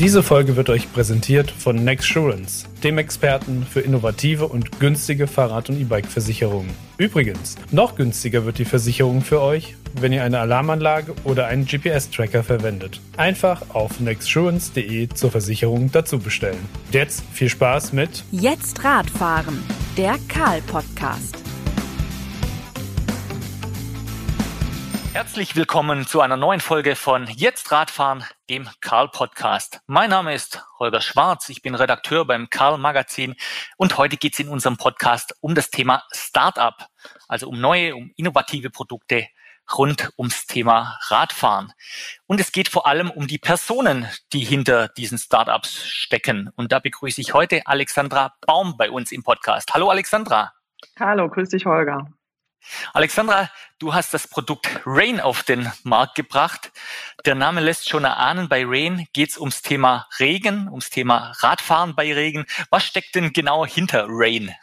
Diese Folge wird euch präsentiert von Nexsurance, dem Experten für innovative und günstige Fahrrad- und E-Bike-Versicherungen. Übrigens, noch günstiger wird die Versicherung für euch, wenn ihr eine Alarmanlage oder einen GPS-Tracker verwendet. Einfach auf nexsurance.de zur Versicherung dazu bestellen. Jetzt viel Spaß mit Jetzt Radfahren, der Karl-Podcast. Herzlich willkommen zu einer neuen Folge von Jetzt Radfahren, dem Karl Podcast. Mein Name ist Holger Schwarz, ich bin Redakteur beim Karl Magazin und heute geht es in unserem Podcast um das Thema Startup, also um neue, um innovative Produkte rund ums Thema Radfahren. Und es geht vor allem um die Personen, die hinter diesen Startups stecken. Und da begrüße ich heute Alexandra Baum bei uns im Podcast. Hallo Alexandra. Hallo, grüß dich Holger. Alexandra, du hast das Produkt Rain auf den Markt gebracht. Der Name lässt schon erahnen, bei Rain geht es ums Thema Regen, ums Thema Radfahren bei Regen. Was steckt denn genau hinter Rain?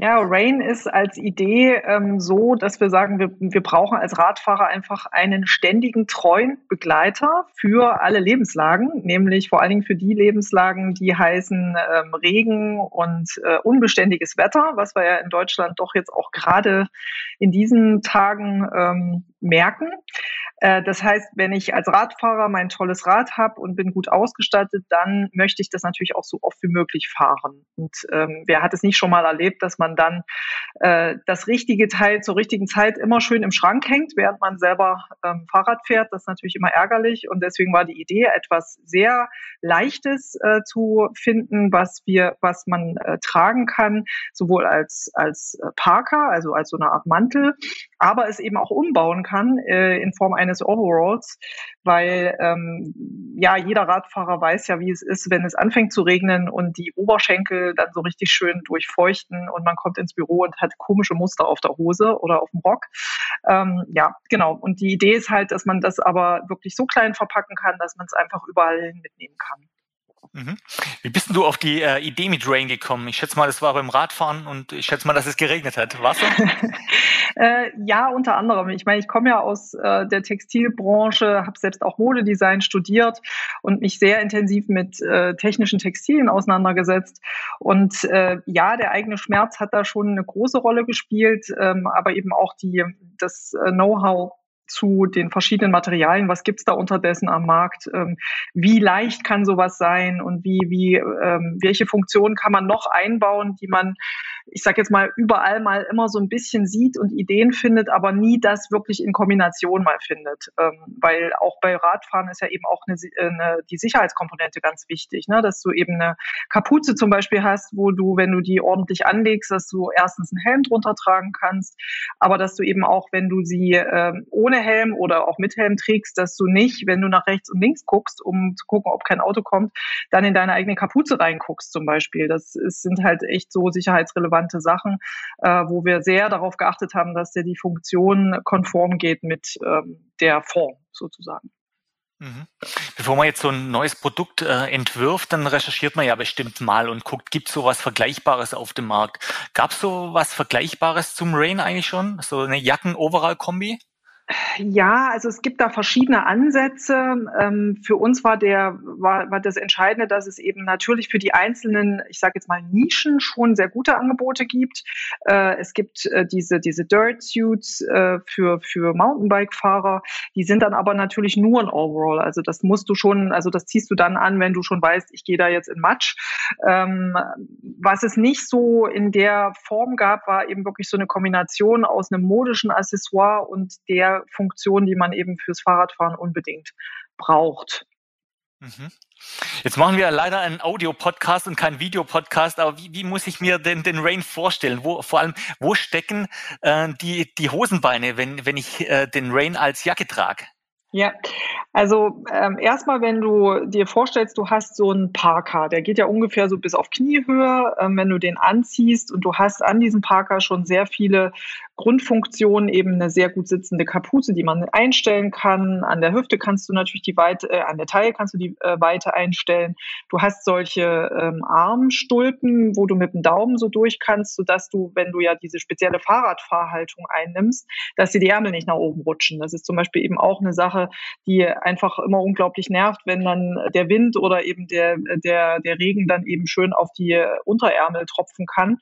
Ja, Rain ist als Idee ähm, so, dass wir sagen, wir, wir brauchen als Radfahrer einfach einen ständigen, treuen Begleiter für alle Lebenslagen, nämlich vor allen Dingen für die Lebenslagen, die heißen ähm, Regen und äh, unbeständiges Wetter, was wir ja in Deutschland doch jetzt auch gerade in diesen Tagen ähm, merken. Äh, das heißt, wenn ich als Radfahrer mein tolles Rad habe und bin gut ausgestattet, dann möchte ich das natürlich auch so oft wie möglich fahren. Und ähm, wer hat es nicht schon mal erlebt, dass man dann äh, das richtige Teil zur richtigen Zeit immer schön im Schrank hängt, während man selber ähm, Fahrrad fährt? Das ist natürlich immer ärgerlich. Und deswegen war die Idee, etwas sehr Leichtes äh, zu finden, was wir, was man äh, tragen kann, sowohl als als äh, Parker, also als so eine Art Mantel, aber es eben auch umbauen kann äh, in Form eines Overalls, weil ähm, ja jeder Radfahrer weiß ja, wie es ist, wenn es anfängt zu regnen und die Oberschenkel dann so richtig schön durchfeuchten und man kommt ins Büro und hat komische Muster auf der Hose oder auf dem Rock. Ähm, ja, genau. Und die Idee ist halt, dass man das aber wirklich so klein verpacken kann, dass man es einfach überall mitnehmen kann. Mhm. Wie bist du auf die äh, Idee mit Rain gekommen? Ich schätze mal, das war beim Radfahren und ich schätze mal, dass es geregnet hat. Warst du? äh, ja, unter anderem. Ich meine, ich komme ja aus äh, der Textilbranche, habe selbst auch Modedesign studiert und mich sehr intensiv mit äh, technischen Textilien auseinandergesetzt. Und äh, ja, der eigene Schmerz hat da schon eine große Rolle gespielt, ähm, aber eben auch die, das äh, Know-how zu den verschiedenen Materialien, was gibt's da unterdessen am Markt, ähm, wie leicht kann sowas sein? Und wie, wie ähm, welche Funktionen kann man noch einbauen, die man ich sage jetzt mal, überall mal immer so ein bisschen sieht und Ideen findet, aber nie das wirklich in Kombination mal findet. Ähm, weil auch bei Radfahren ist ja eben auch eine, eine, die Sicherheitskomponente ganz wichtig, ne? dass du eben eine Kapuze zum Beispiel hast, wo du, wenn du die ordentlich anlegst, dass du erstens einen Helm drunter tragen kannst, aber dass du eben auch, wenn du sie ähm, ohne Helm oder auch mit Helm trägst, dass du nicht, wenn du nach rechts und links guckst, um zu gucken, ob kein Auto kommt, dann in deine eigene Kapuze reinguckst zum Beispiel. Das ist, sind halt echt so sicherheitsrelevant relevante Sachen, äh, wo wir sehr darauf geachtet haben, dass der die Funktion konform geht mit ähm, der Form sozusagen. Mhm. Bevor man jetzt so ein neues Produkt äh, entwirft, dann recherchiert man ja bestimmt mal und guckt, gibt es so was Vergleichbares auf dem Markt. Gab es so was Vergleichbares zum Rain eigentlich schon? So eine Jacken-Overall-Kombi? Ja, also es gibt da verschiedene Ansätze. Ähm, für uns war der war, war das Entscheidende, dass es eben natürlich für die einzelnen, ich sage jetzt mal Nischen schon sehr gute Angebote gibt. Äh, es gibt äh, diese diese Dirt Suits äh, für für Mountainbike-Fahrer. Die sind dann aber natürlich nur ein Overall. Also das musst du schon, also das ziehst du dann an, wenn du schon weißt, ich gehe da jetzt in Matsch. Ähm, was es nicht so in der Form gab, war eben wirklich so eine Kombination aus einem modischen Accessoire und der Funktion, die man eben fürs Fahrradfahren unbedingt braucht. Mhm. Jetzt machen wir leider einen Audio-Podcast und keinen Videopodcast, aber wie, wie, muss ich mir den, den Rain vorstellen? Wo, vor allem, wo stecken äh, die, die Hosenbeine, wenn, wenn ich äh, den Rain als Jacke trage? Ja, also ähm, erstmal, wenn du dir vorstellst, du hast so einen Parker, der geht ja ungefähr so bis auf Kniehöhe, ähm, wenn du den anziehst und du hast an diesem Parker schon sehr viele Grundfunktion eben eine sehr gut sitzende Kapuze, die man einstellen kann. An der Hüfte kannst du natürlich die Weite, äh, an der Taille kannst du die äh, Weite einstellen. Du hast solche ähm, Armstulpen, wo du mit dem Daumen so durch kannst, sodass du, wenn du ja diese spezielle Fahrradfahrhaltung einnimmst, dass dir die Ärmel nicht nach oben rutschen. Das ist zum Beispiel eben auch eine Sache, die einfach immer unglaublich nervt, wenn dann der Wind oder eben der, der, der Regen dann eben schön auf die Unterärmel tropfen kann.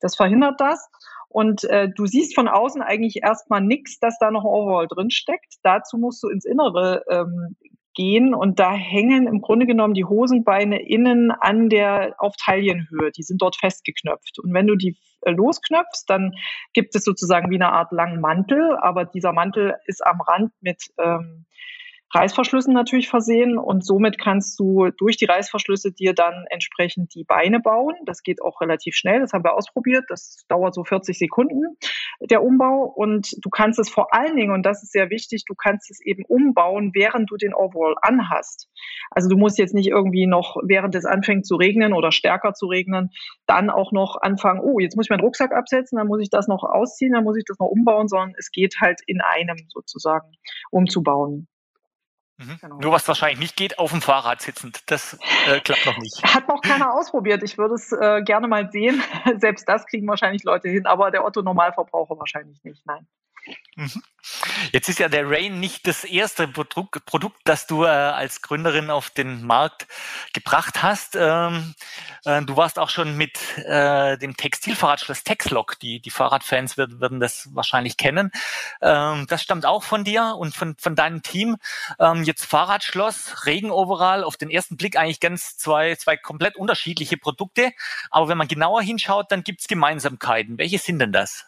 Das verhindert das. Und äh, du siehst von außen eigentlich erstmal nichts, dass da noch ein Overall drin steckt. Dazu musst du ins Innere ähm, gehen und da hängen im Grunde genommen die Hosenbeine innen an der auf Taillenhöhe. Die sind dort festgeknöpft. Und wenn du die äh, losknöpfst, dann gibt es sozusagen wie eine Art langen Mantel, aber dieser Mantel ist am Rand mit ähm, Reißverschlüssen natürlich versehen und somit kannst du durch die Reißverschlüsse dir dann entsprechend die Beine bauen. Das geht auch relativ schnell, das haben wir ausprobiert. Das dauert so 40 Sekunden, der Umbau. Und du kannst es vor allen Dingen, und das ist sehr wichtig, du kannst es eben umbauen, während du den Overall anhast. Also du musst jetzt nicht irgendwie noch, während es anfängt zu regnen oder stärker zu regnen, dann auch noch anfangen, oh, jetzt muss ich meinen Rucksack absetzen, dann muss ich das noch ausziehen, dann muss ich das noch umbauen, sondern es geht halt in einem sozusagen umzubauen. Mhm. Genau. Nur was wahrscheinlich nicht geht, auf dem Fahrrad sitzend. Das äh, klappt noch nicht. Hat noch keiner ausprobiert. Ich würde es äh, gerne mal sehen. Selbst das kriegen wahrscheinlich Leute hin, aber der Otto Normalverbraucher wahrscheinlich nicht. Nein. Mhm. Jetzt ist ja der Rain nicht das erste Produkt, das du äh, als Gründerin auf den Markt gebracht hast. Ähm, äh, du warst auch schon mit äh, dem Textilfahrradschloss Texlock, die, die Fahrradfans werden das wahrscheinlich kennen. Ähm, das stammt auch von dir und von, von deinem Team. Ähm, jetzt Fahrradschloss, Regenoverall, auf den ersten Blick eigentlich ganz zwei, zwei komplett unterschiedliche Produkte. Aber wenn man genauer hinschaut, dann gibt es Gemeinsamkeiten. Welche sind denn das?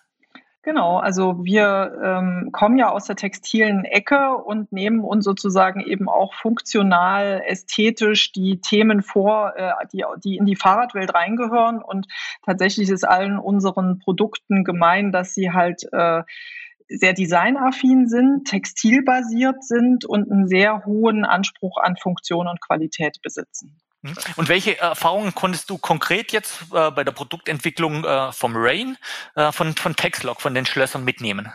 Genau, also wir ähm, kommen ja aus der textilen Ecke und nehmen uns sozusagen eben auch funktional, ästhetisch die Themen vor, äh, die, die in die Fahrradwelt reingehören. Und tatsächlich ist allen unseren Produkten gemein, dass sie halt äh, sehr designaffin sind, textilbasiert sind und einen sehr hohen Anspruch an Funktion und Qualität besitzen. Mhm. Und welche Erfahrungen konntest du konkret jetzt äh, bei der Produktentwicklung äh, vom Rain, äh, von, von Texlog, von den Schlössern mitnehmen?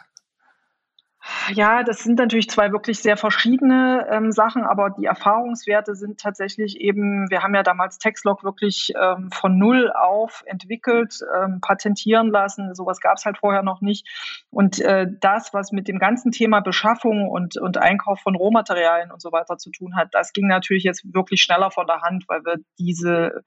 Ja, das sind natürlich zwei wirklich sehr verschiedene ähm, Sachen, aber die Erfahrungswerte sind tatsächlich eben, wir haben ja damals Textlog wirklich ähm, von null auf entwickelt, ähm, patentieren lassen. Sowas gab es halt vorher noch nicht. Und äh, das, was mit dem ganzen Thema Beschaffung und, und Einkauf von Rohmaterialien und so weiter zu tun hat, das ging natürlich jetzt wirklich schneller von der Hand, weil wir diese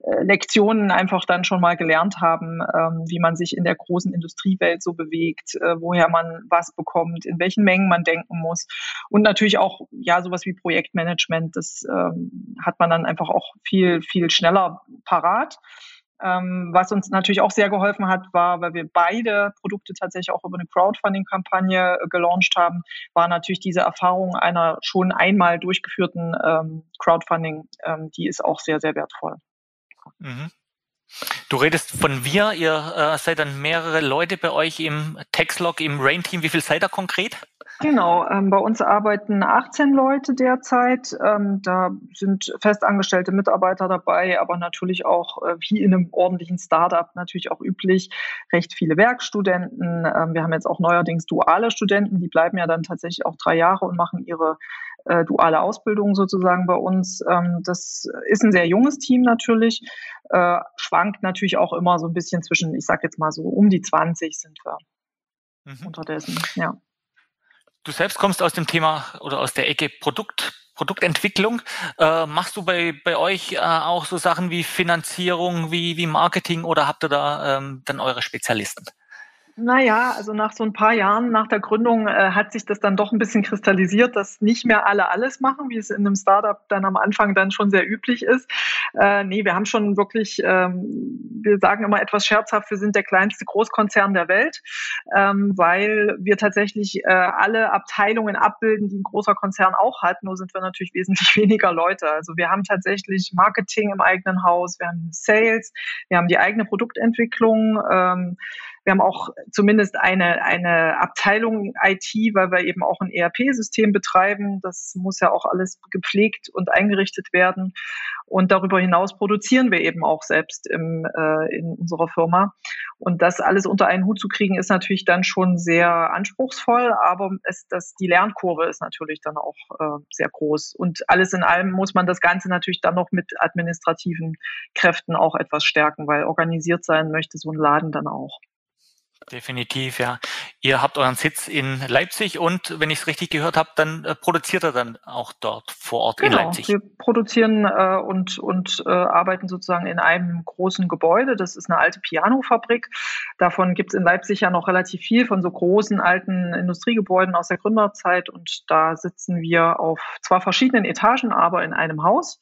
äh, Lektionen einfach dann schon mal gelernt haben, ähm, wie man sich in der großen Industriewelt so bewegt, äh, woher man was bekommt und welchen Mengen man denken muss. Und natürlich auch, ja, sowas wie Projektmanagement, das ähm, hat man dann einfach auch viel, viel schneller parat. Ähm, was uns natürlich auch sehr geholfen hat, war, weil wir beide Produkte tatsächlich auch über eine Crowdfunding-Kampagne äh, gelauncht haben, war natürlich diese Erfahrung einer schon einmal durchgeführten ähm, Crowdfunding, ähm, die ist auch sehr, sehr wertvoll. Mhm. Du redest von wir, ihr äh, seid dann mehrere Leute bei euch im Textlog, im Rain-Team. Wie viel seid ihr konkret? Genau, ähm, bei uns arbeiten 18 Leute derzeit. Ähm, da sind festangestellte Mitarbeiter dabei, aber natürlich auch, äh, wie in einem ordentlichen Startup, natürlich auch üblich, recht viele Werkstudenten. Ähm, wir haben jetzt auch neuerdings duale Studenten, die bleiben ja dann tatsächlich auch drei Jahre und machen ihre äh, duale Ausbildung sozusagen bei uns. Ähm, das ist ein sehr junges Team natürlich, äh, schwankt natürlich auch immer so ein bisschen zwischen, ich sage jetzt mal so, um die 20 sind wir mhm. unterdessen, ja. Du selbst kommst aus dem Thema oder aus der Ecke Produkt, Produktentwicklung. Äh, machst du bei, bei euch äh, auch so Sachen wie Finanzierung, wie, wie Marketing oder habt ihr da ähm, dann eure Spezialisten? Naja, also nach so ein paar Jahren nach der Gründung äh, hat sich das dann doch ein bisschen kristallisiert, dass nicht mehr alle alles machen, wie es in einem Startup dann am Anfang dann schon sehr üblich ist. Äh, nee, wir haben schon wirklich, ähm, wir sagen immer etwas scherzhaft, wir sind der kleinste Großkonzern der Welt, ähm, weil wir tatsächlich äh, alle Abteilungen abbilden, die ein großer Konzern auch hat. Nur sind wir natürlich wesentlich weniger Leute. Also wir haben tatsächlich Marketing im eigenen Haus, wir haben Sales, wir haben die eigene Produktentwicklung. Ähm, Wir haben auch zumindest eine, eine Abteilung IT, weil wir eben auch ein ERP-System betreiben. Das muss ja auch alles gepflegt und eingerichtet werden. Und darüber hinaus produzieren wir eben auch selbst im, äh, in unserer Firma. Und das alles unter einen Hut zu kriegen, ist natürlich dann schon sehr anspruchsvoll, aber es, das, die Lernkurve ist natürlich dann auch äh, sehr groß. Und alles in allem muss man das Ganze natürlich dann noch mit administrativen Kräften auch etwas stärken, weil organisiert sein möchte so ein Laden dann auch. Definitiv, ja. Ihr habt euren Sitz in Leipzig und wenn ich es richtig gehört habe, dann äh, produziert er dann auch dort vor Ort genau, in Leipzig. Wir produzieren äh, und, und äh, arbeiten sozusagen in einem großen Gebäude. Das ist eine alte Pianofabrik. Davon gibt es in Leipzig ja noch relativ viel von so großen alten Industriegebäuden aus der Gründerzeit. Und da sitzen wir auf zwar verschiedenen Etagen, aber in einem Haus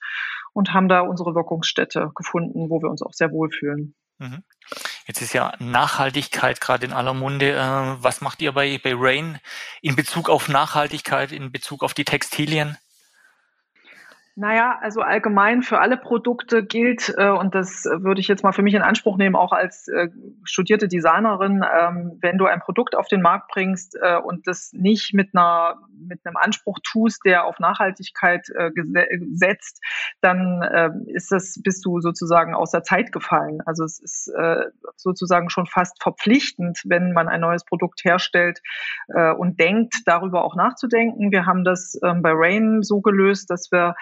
und haben da unsere Wirkungsstätte gefunden, wo wir uns auch sehr wohlfühlen. Mhm. Jetzt ist ja Nachhaltigkeit gerade in aller Munde. Äh, was macht ihr bei, bei Rain in Bezug auf Nachhaltigkeit, in Bezug auf die Textilien? Naja, also allgemein für alle Produkte gilt, äh, und das würde ich jetzt mal für mich in Anspruch nehmen, auch als äh, studierte Designerin, ähm, wenn du ein Produkt auf den Markt bringst äh, und das nicht mit einer mit einem Anspruch tust, der auf Nachhaltigkeit äh, setzt, dann äh, ist das, bist du sozusagen aus der Zeit gefallen. Also es ist äh, sozusagen schon fast verpflichtend, wenn man ein neues Produkt herstellt äh, und denkt, darüber auch nachzudenken. Wir haben das ähm, bei Rain so gelöst, dass wir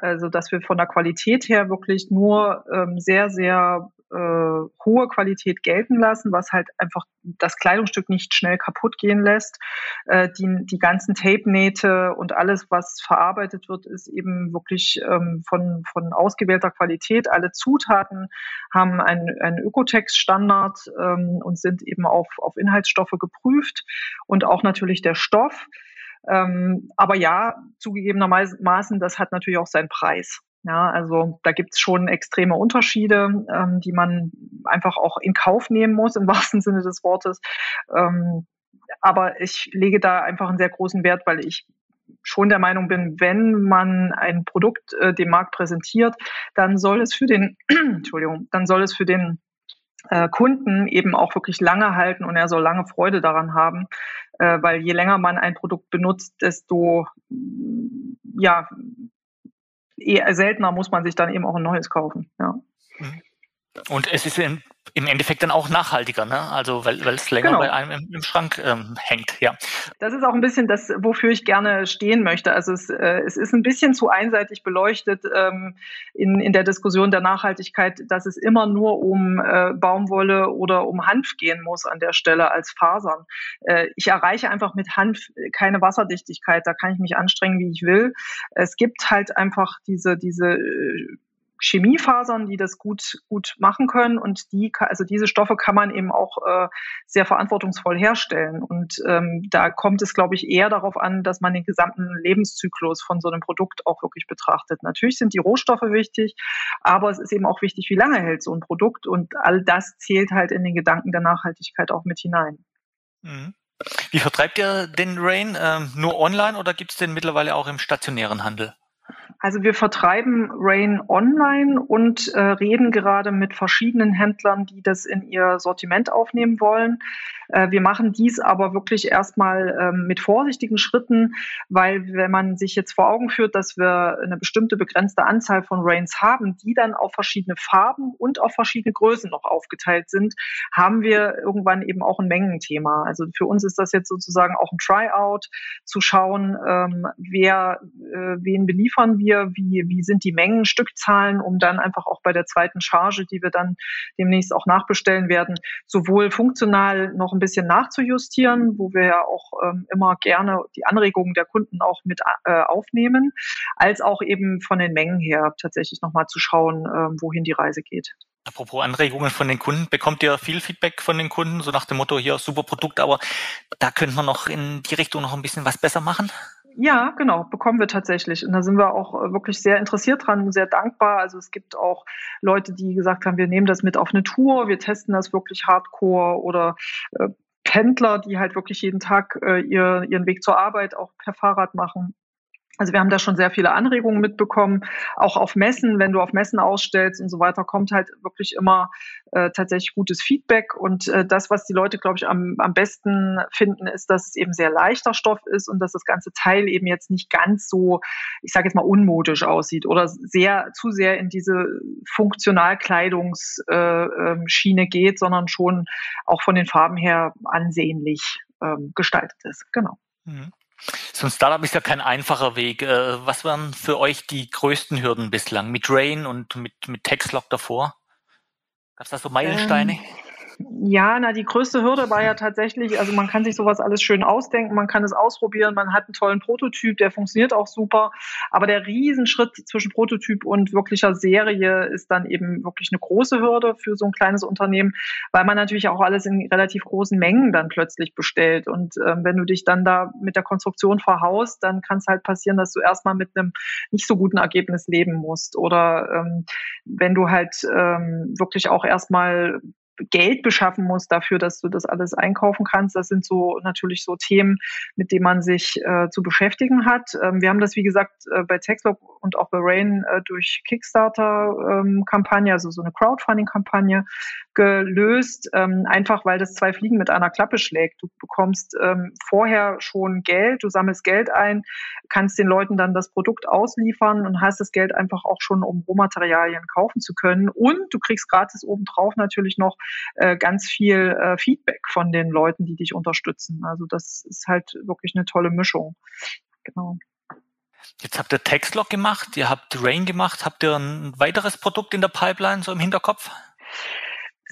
also dass wir von der Qualität her wirklich nur ähm, sehr, sehr äh, hohe Qualität gelten lassen, was halt einfach das Kleidungsstück nicht schnell kaputt gehen lässt. Äh, die, die ganzen Tape-Nähte und alles, was verarbeitet wird, ist eben wirklich ähm, von, von ausgewählter Qualität. Alle Zutaten haben einen, einen Ökotex-Standard ähm, und sind eben auf, auf Inhaltsstoffe geprüft und auch natürlich der Stoff. Ähm, aber ja, zugegebenermaßen, das hat natürlich auch seinen Preis. Ja, also da gibt's schon extreme Unterschiede, ähm, die man einfach auch in Kauf nehmen muss, im wahrsten Sinne des Wortes. Ähm, aber ich lege da einfach einen sehr großen Wert, weil ich schon der Meinung bin, wenn man ein Produkt äh, dem Markt präsentiert, dann soll es für den, Entschuldigung, dann soll es für den äh, Kunden eben auch wirklich lange halten und er soll lange Freude daran haben, äh, weil je länger man ein Produkt benutzt, desto ja eher seltener muss man sich dann eben auch ein neues kaufen. Ja. Mhm. Und es ist in, im Endeffekt dann auch nachhaltiger, ne? Also weil, weil es länger genau. bei einem im, im Schrank ähm, hängt, ja. Das ist auch ein bisschen das, wofür ich gerne stehen möchte. Also es, äh, es ist ein bisschen zu einseitig beleuchtet ähm, in, in der Diskussion der Nachhaltigkeit, dass es immer nur um äh, Baumwolle oder um Hanf gehen muss an der Stelle als Fasern. Äh, ich erreiche einfach mit Hanf keine Wasserdichtigkeit, da kann ich mich anstrengen, wie ich will. Es gibt halt einfach diese, diese äh, Chemiefasern, die das gut, gut machen können. Und die, also diese Stoffe kann man eben auch äh, sehr verantwortungsvoll herstellen. Und ähm, da kommt es, glaube ich, eher darauf an, dass man den gesamten Lebenszyklus von so einem Produkt auch wirklich betrachtet. Natürlich sind die Rohstoffe wichtig, aber es ist eben auch wichtig, wie lange hält so ein Produkt. Und all das zählt halt in den Gedanken der Nachhaltigkeit auch mit hinein. Mhm. Wie vertreibt ihr den Rain? Ähm, nur online oder gibt es den mittlerweile auch im stationären Handel? Also wir vertreiben Rain online und äh, reden gerade mit verschiedenen Händlern, die das in ihr Sortiment aufnehmen wollen. Äh, wir machen dies aber wirklich erstmal ähm, mit vorsichtigen Schritten, weil wenn man sich jetzt vor Augen führt, dass wir eine bestimmte begrenzte Anzahl von Rains haben, die dann auf verschiedene Farben und auf verschiedene Größen noch aufgeteilt sind, haben wir irgendwann eben auch ein Mengenthema. Also für uns ist das jetzt sozusagen auch ein Tryout, zu schauen, ähm, wer, äh, wen beliefern wir, wie, wie sind die Mengen, Stückzahlen, um dann einfach auch bei der zweiten Charge, die wir dann demnächst auch nachbestellen werden, sowohl funktional noch ein bisschen nachzujustieren, wo wir ja auch ähm, immer gerne die Anregungen der Kunden auch mit äh, aufnehmen, als auch eben von den Mengen her tatsächlich nochmal zu schauen, äh, wohin die Reise geht. Apropos Anregungen von den Kunden, bekommt ihr viel Feedback von den Kunden, so nach dem Motto, hier super Produkt, aber da könnte man noch in die Richtung noch ein bisschen was besser machen? Ja, genau, bekommen wir tatsächlich. Und da sind wir auch äh, wirklich sehr interessiert dran und sehr dankbar. Also es gibt auch Leute, die gesagt haben, wir nehmen das mit auf eine Tour, wir testen das wirklich hardcore oder äh, Pendler, die halt wirklich jeden Tag äh, ihr, ihren Weg zur Arbeit auch per Fahrrad machen Also wir haben da schon sehr viele Anregungen mitbekommen, auch auf Messen, wenn du auf Messen ausstellst und so weiter, kommt halt wirklich immer äh, tatsächlich gutes Feedback. Und äh, das, was die Leute, glaube ich, am, am besten finden, ist, dass es eben sehr leichter Stoff ist und dass das ganze Teil eben jetzt nicht ganz so, ich sage jetzt mal, unmodisch aussieht oder sehr zu sehr in diese Funktionalkleidungsschiene äh, geht, sondern schon auch von den Farben her ansehnlich ähm, gestaltet ist. Genau. Mhm. So ein Startup ist ja kein einfacher Weg. Äh, was waren für euch die größten Hürden bislang mit Rain und mit, mit Textlock davor? Gab es da so Meilensteine? Ähm, ja, na, die größte Hürde war ja tatsächlich, also man kann sich sowas alles schön ausdenken, man kann es ausprobieren, man hat einen tollen Prototyp, der funktioniert auch super. Aber der Riesenschritt zwischen Prototyp und wirklicher Serie ist dann eben wirklich eine große Hürde für so ein kleines Unternehmen, weil man natürlich auch alles in relativ großen Mengen dann plötzlich bestellt. Und ähm, wenn du dich dann da mit der Konstruktion verhaust, dann kann es halt passieren, dass du erstmal mit einem nicht so guten Ergebnis leben musst. Oder ähm, wenn du halt ähm, wirklich auch erstmal Geld beschaffen musst dafür, dass du das alles einkaufen kannst. Das sind so natürlich so Themen, mit denen man sich äh, zu beschäftigen hat. Ähm, wir haben das, wie gesagt, äh, bei Textlog und auch bei Rain äh, durch Kickstarter-Kampagne, ähm, also so eine Crowdfunding-Kampagne gelöst, ähm, einfach weil das zwei Fliegen mit einer Klappe schlägt. Du bekommst ähm, vorher schon Geld, du sammelst Geld ein, kannst den Leuten dann das Produkt ausliefern und hast das Geld einfach auch schon, um Rohmaterialien kaufen zu können. Und du kriegst gratis obendrauf natürlich noch äh, ganz viel äh, Feedback von den Leuten, die dich unterstützen. Also das ist halt wirklich eine tolle Mischung. Genau. Jetzt habt ihr Textlog gemacht, ihr habt Rain gemacht. Habt ihr ein weiteres Produkt in der Pipeline so im Hinterkopf?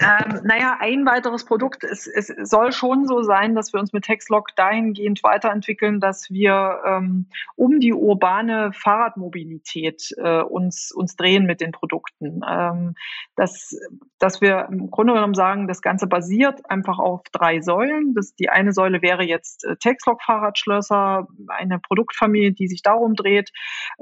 Ähm, naja, ein weiteres Produkt, es, es soll schon so sein, dass wir uns mit Textlog dahingehend weiterentwickeln, dass wir ähm, um die urbane Fahrradmobilität äh, uns, uns drehen mit den Produkten. Ähm, dass, dass wir im Grunde genommen sagen, das Ganze basiert einfach auf drei Säulen. Das, die eine Säule wäre jetzt äh, Textlog-Fahrradschlösser, eine Produktfamilie, die sich darum dreht.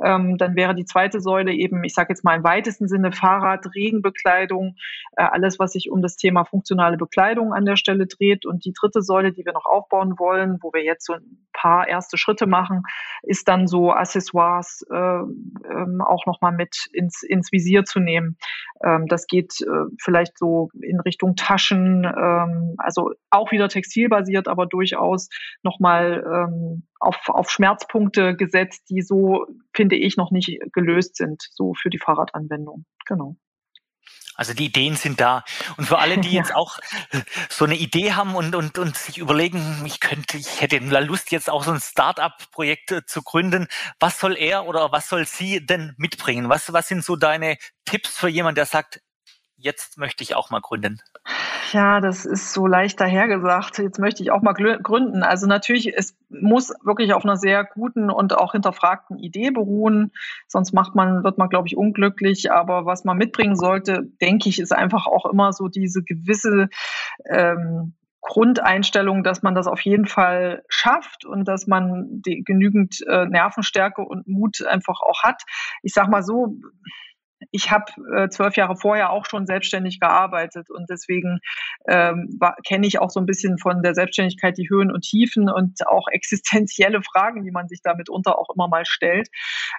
Ähm, dann wäre die zweite Säule eben, ich sage jetzt mal im weitesten Sinne Fahrrad, Regenbekleidung, äh, alles, was sich um das Thema funktionale Bekleidung an der Stelle dreht. Und die dritte Säule, die wir noch aufbauen wollen, wo wir jetzt so ein paar erste Schritte machen, ist dann so Accessoires äh, ähm, auch nochmal mit ins, ins Visier zu nehmen. Ähm, das geht äh, vielleicht so in Richtung Taschen, ähm, also auch wieder textilbasiert, aber durchaus nochmal ähm, auf, auf Schmerzpunkte gesetzt, die so, finde ich, noch nicht gelöst sind, so für die Fahrradanwendung. Genau. Also die Ideen sind da. Und für alle, die jetzt auch so eine Idee haben und, und, und sich überlegen, ich könnte, ich hätte Lust, jetzt auch so ein Start-up-Projekt äh, zu gründen. Was soll er oder was soll sie denn mitbringen? Was, was sind so deine Tipps für jemanden, der sagt, jetzt möchte ich auch mal gründen? Ja, das ist so leicht dahergesagt. Jetzt möchte ich auch mal gründen. Also natürlich, es muss wirklich auf einer sehr guten und auch hinterfragten Idee beruhen. Sonst macht man, wird man, glaube ich, unglücklich. Aber was man mitbringen sollte, denke ich, ist einfach auch immer so diese gewisse ähm, Grundeinstellung, dass man das auf jeden Fall schafft und dass man die, genügend äh, Nervenstärke und Mut einfach auch hat. Ich sag mal so, ich habe äh, zwölf Jahre vorher auch schon selbstständig gearbeitet und deswegen ähm, kenne ich auch so ein bisschen von der Selbstständigkeit die Höhen und Tiefen und auch existenzielle Fragen, die man sich da mitunter auch immer mal stellt.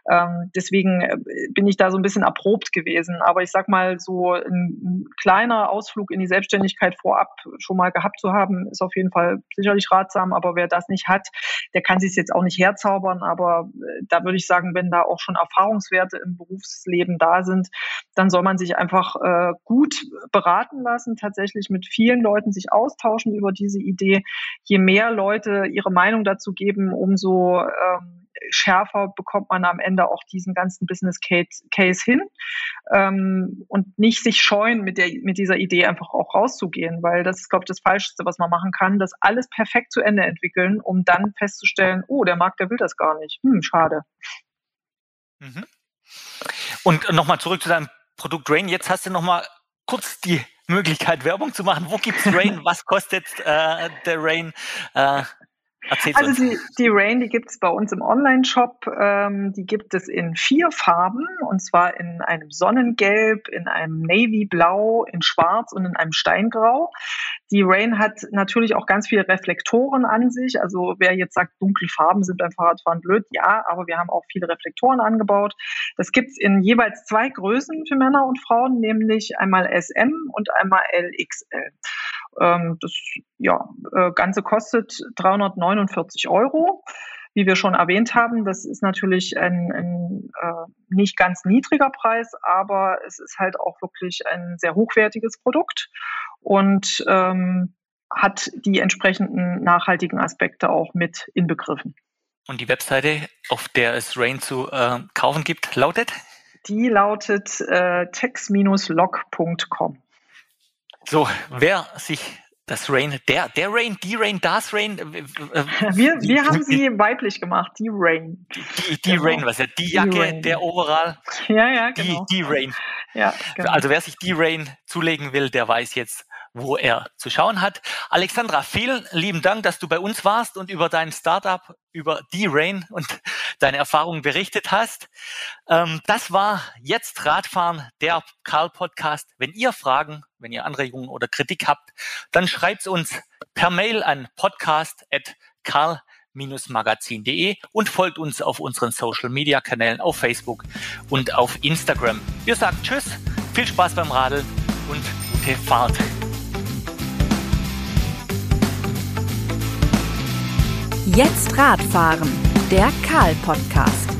Ähm, deswegen äh, bin ich da so ein bisschen erprobt gewesen. Aber ich sag mal, so ein, ein kleiner Ausflug in die Selbstständigkeit vorab schon mal gehabt zu haben, ist auf jeden Fall sicherlich ratsam. Aber wer das nicht hat, der kann sich jetzt auch nicht herzaubern. Aber äh, da würde ich sagen, wenn da auch schon Erfahrungswerte im Berufsleben da sind, sind, dann soll man sich einfach äh, gut beraten lassen, tatsächlich mit vielen Leuten sich austauschen über diese Idee. Je mehr Leute ihre Meinung dazu geben, umso ähm, schärfer bekommt man am Ende auch diesen ganzen Business Case hin ähm, und nicht sich scheuen, mit, der, mit dieser Idee einfach auch rauszugehen, weil das ist, glaube ich, das Falschste, was man machen kann, das alles perfekt zu Ende entwickeln, um dann festzustellen, oh, der Markt, der will das gar nicht. Hm, schade. Mhm. Und nochmal zurück zu deinem Produkt Rain. Jetzt hast du nochmal kurz die Möglichkeit, Werbung zu machen. Wo gibt's Rain? Was kostet äh, der Rain? Äh, Erzähl's Also uns. die, die Rain, die gibt es bei uns im Online-Shop. Ähm, die gibt es in vier Farben und zwar in einem Sonnengelb, in einem Navy-Blau, in Schwarz und in einem Steingrau. Die Rain hat natürlich auch ganz viele Reflektoren an sich. Also wer jetzt sagt, dunkle Farben sind beim Fahrradfahren blöd, ja, aber wir haben auch viele Reflektoren angebaut. Das gibt es in jeweils zwei Größen für Männer und Frauen, nämlich einmal SM und einmal LXL. Ähm, das ja, äh, Ganze kostet 349 Euro. Wie wir schon erwähnt haben, das ist natürlich ein, ein äh, nicht ganz niedriger Preis, aber es ist halt auch wirklich ein sehr hochwertiges Produkt und ähm, hat die entsprechenden nachhaltigen Aspekte auch mit inbegriffen. Und die Webseite, auf der es Rain zu äh, kaufen gibt, lautet? Die lautet äh, tex-log.com. So, wer sich das Rain, der, der Rain, die Rain, das Rain. äh, Wir, die- wir haben die- sie weiblich gemacht, die Rain. Die, die Genau. Rain, was ja die Die Jacke, Rain. der Overall, Ja, ja, die, genau. die Rain. Ja, genau. Also wer sich die Rain zulegen will, der weiß jetzt, wo er zu schauen hat. Alexandra, vielen lieben Dank, dass du bei uns warst und über dein Startup, über die Rain und deine Erfahrungen berichtet hast. Ähm, das war jetzt Radfahren, der Karl-Podcast. Wenn ihr Fragen, wenn ihr Anregungen oder Kritik habt, dann schreibt uns per Mail an podcast.karl-magazin.de und folgt uns auf unseren Social-Media-Kanälen auf Facebook und auf Instagram. Wir sagen Tschüss, viel Spaß beim Radeln und gute Fahrt. Jetzt Radfahren, der Karl-Podcast.